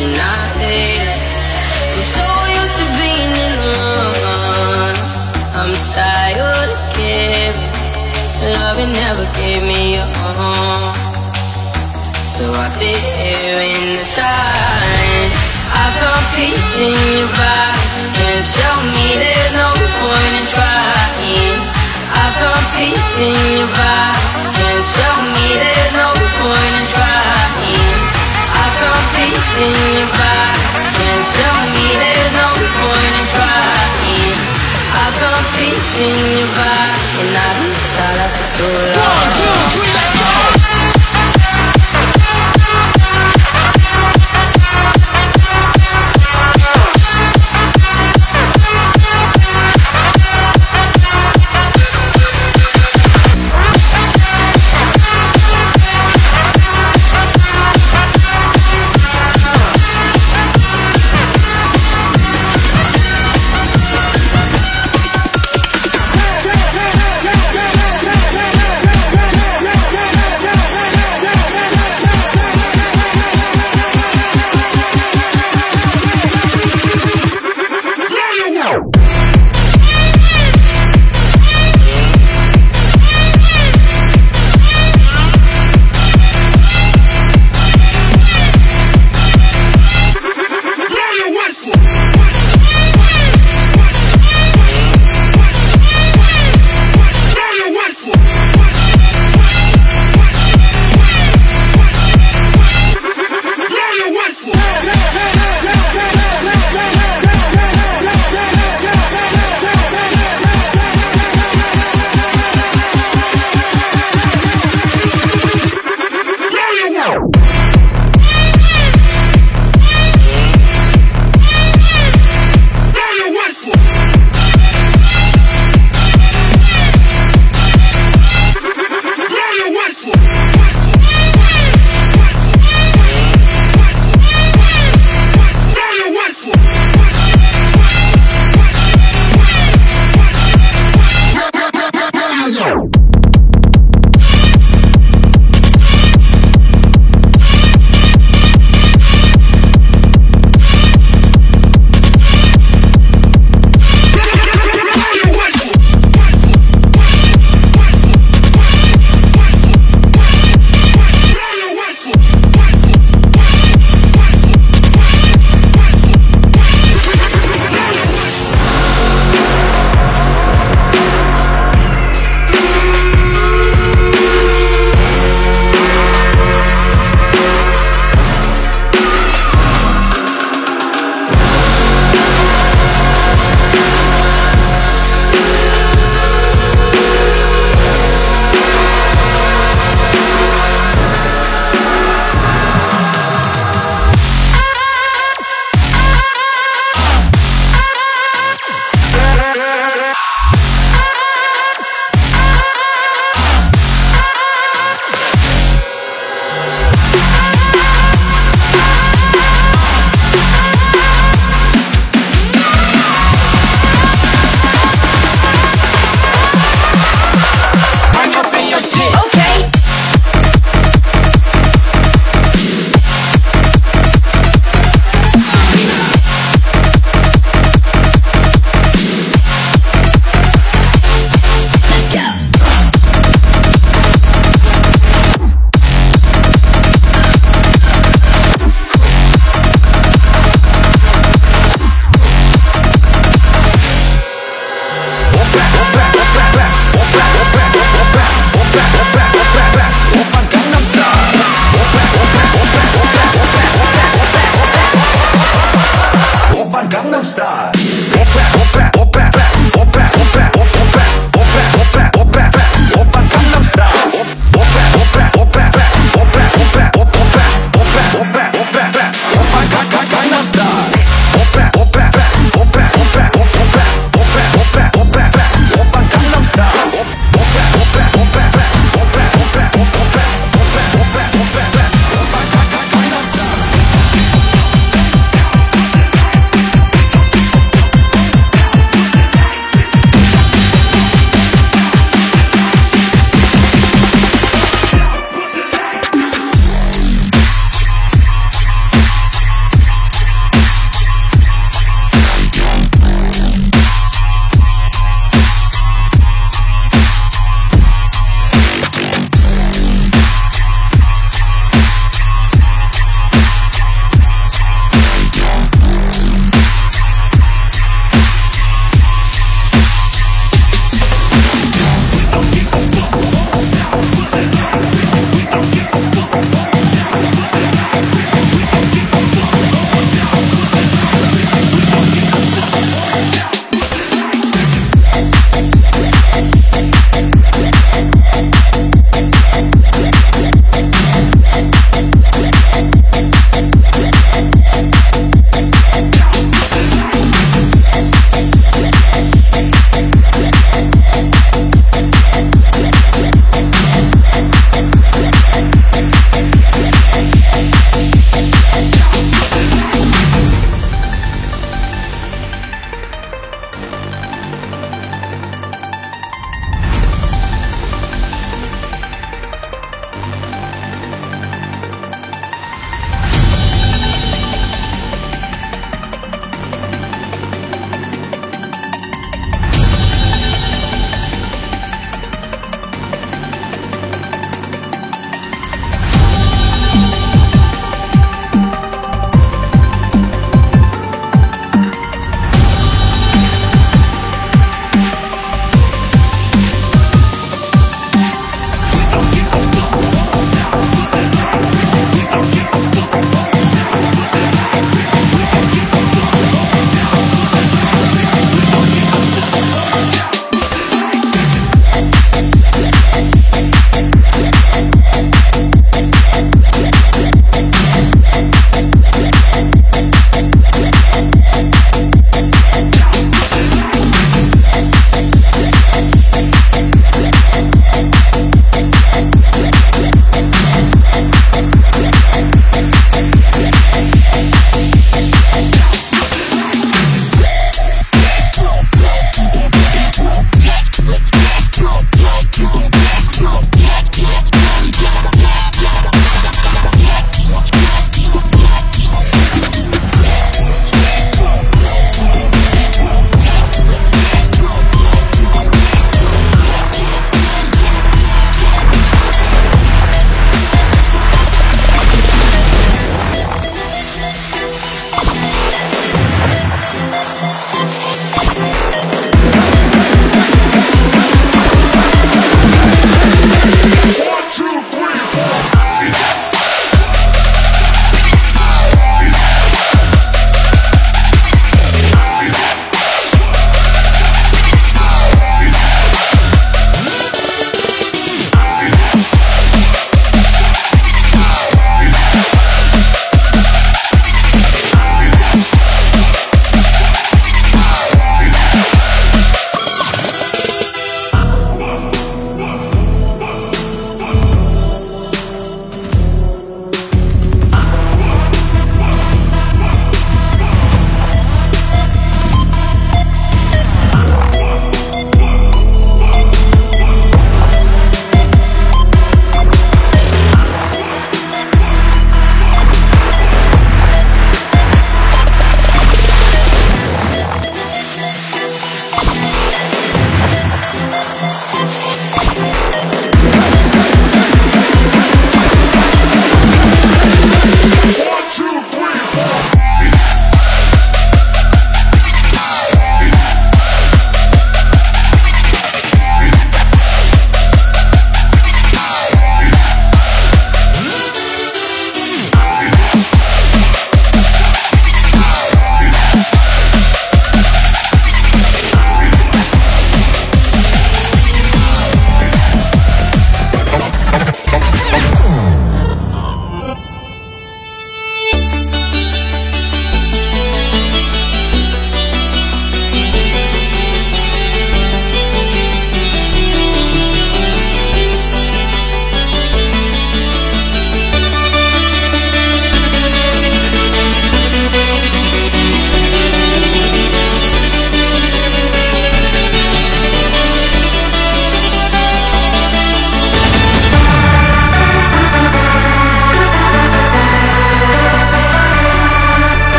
and silent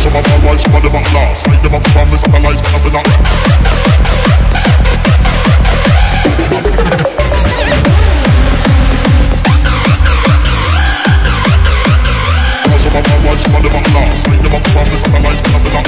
some of bad wives, some of them are. Like some of cause they not. My wives, some of them. Like up from me, some lies, cause they not.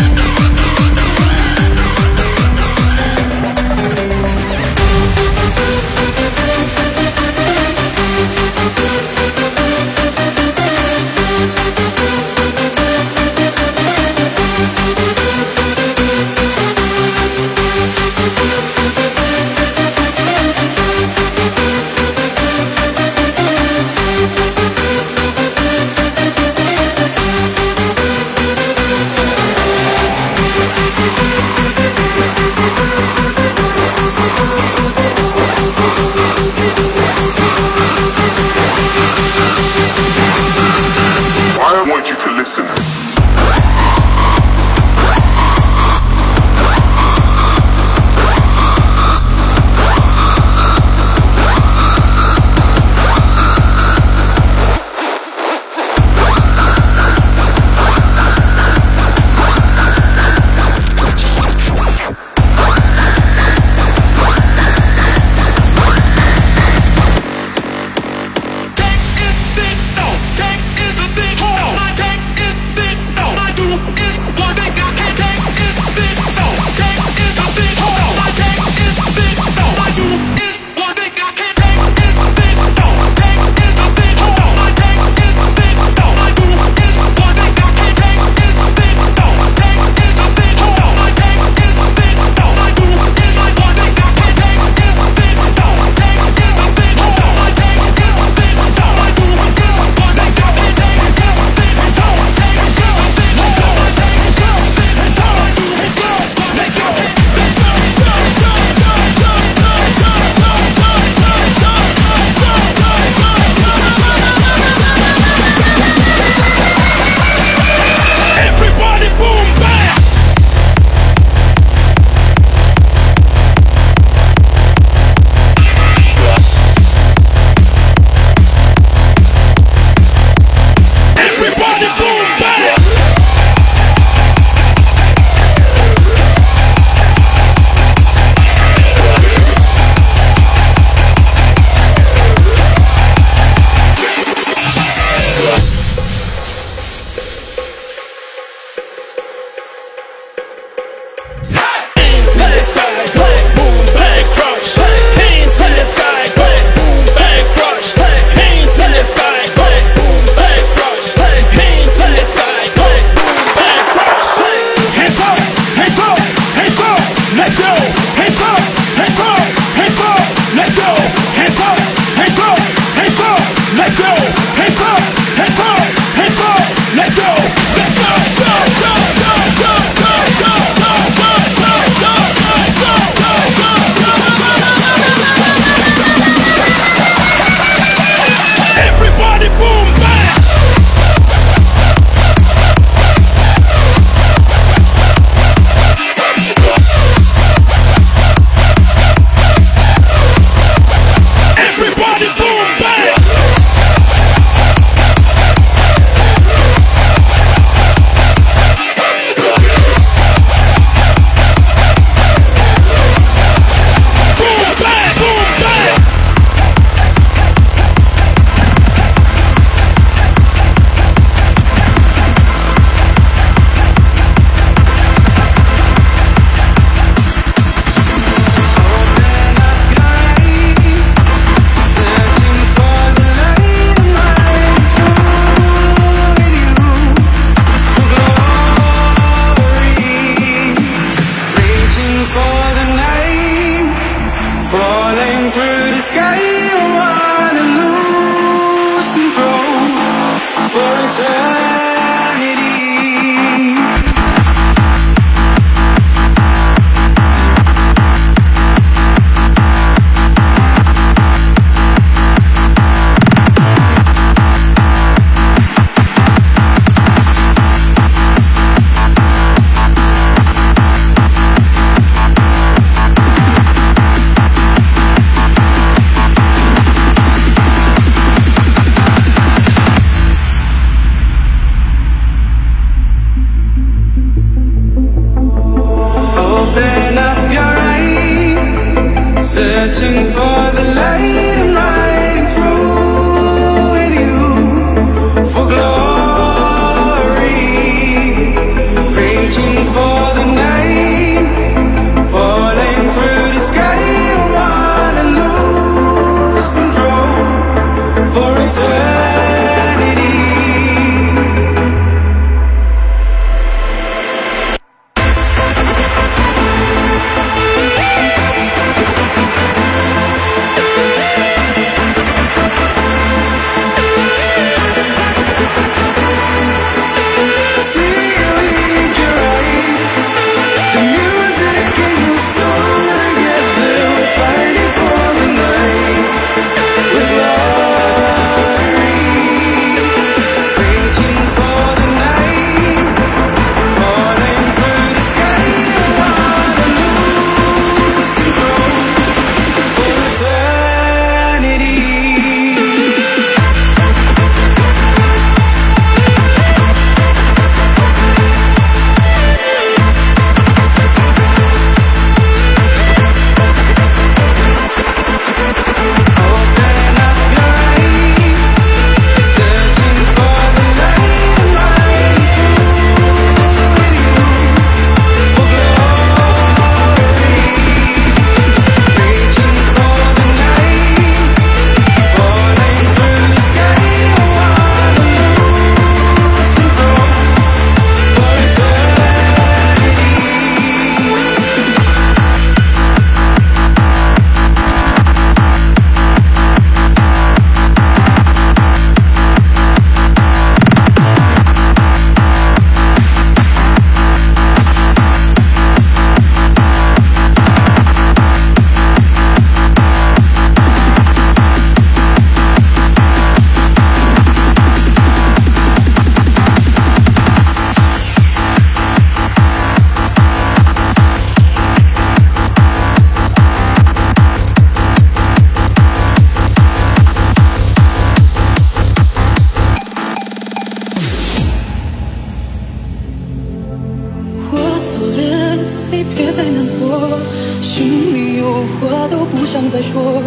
别再难过心里有话都不想再说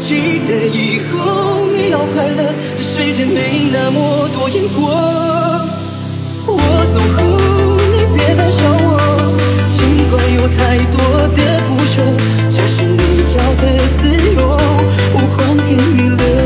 记得以后你要快乐这世界没那么多因果。我走后你别再想我尽管有太多的不舍这是你要的自由我还给你了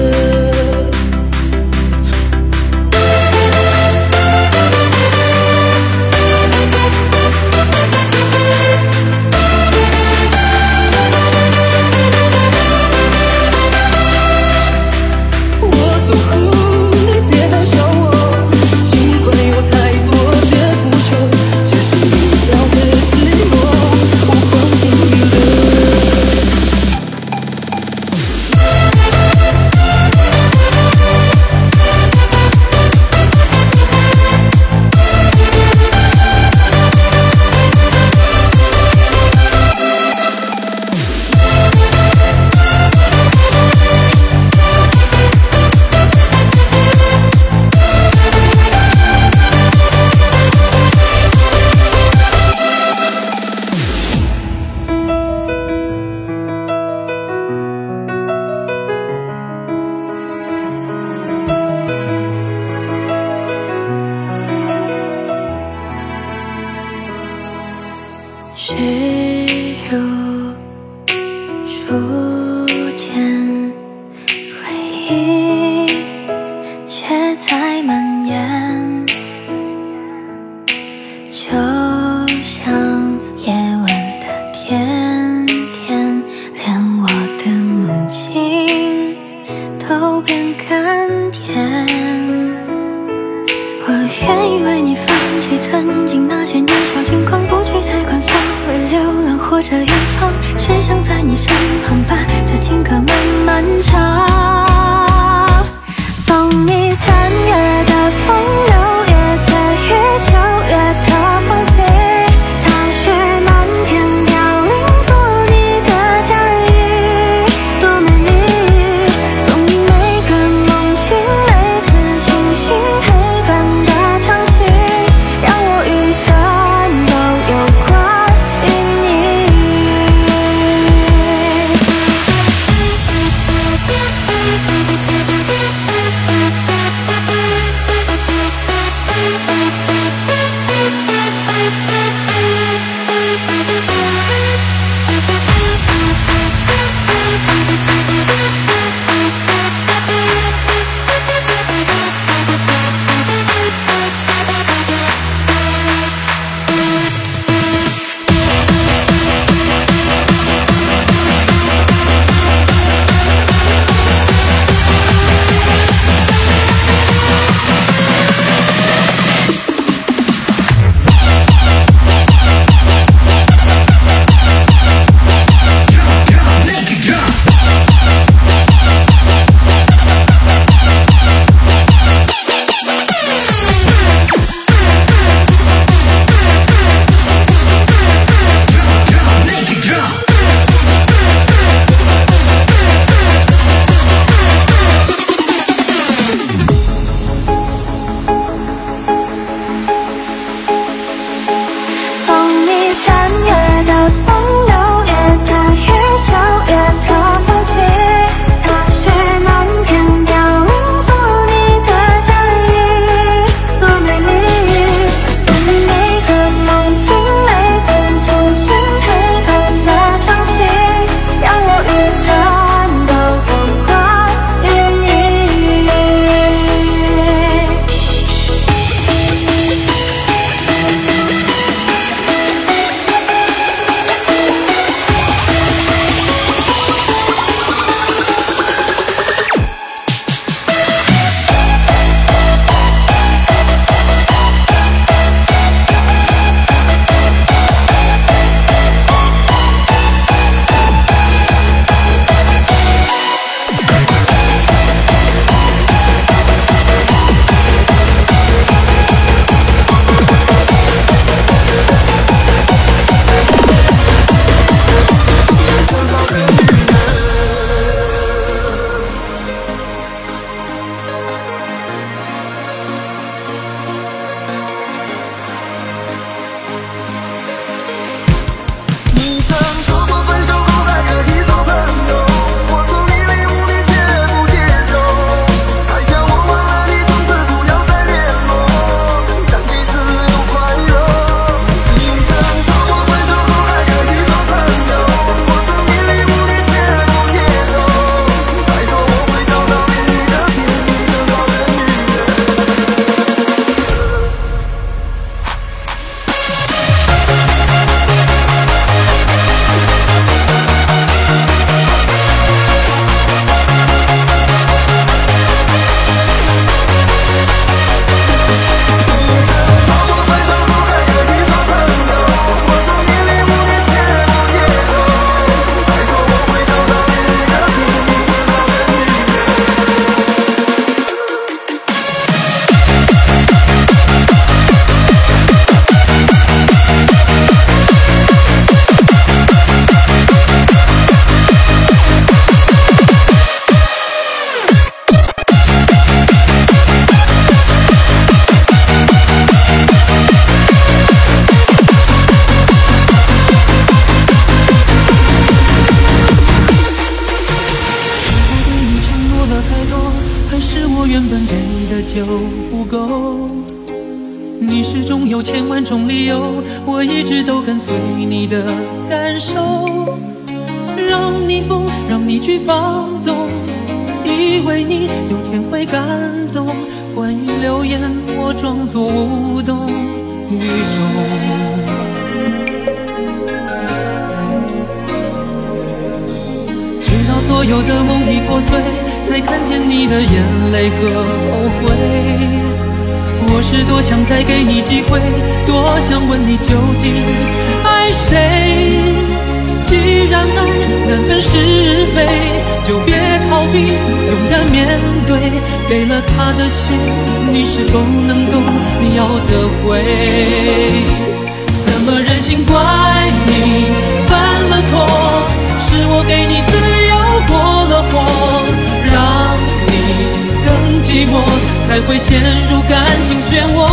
陷入感情漩涡。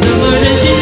怎么忍心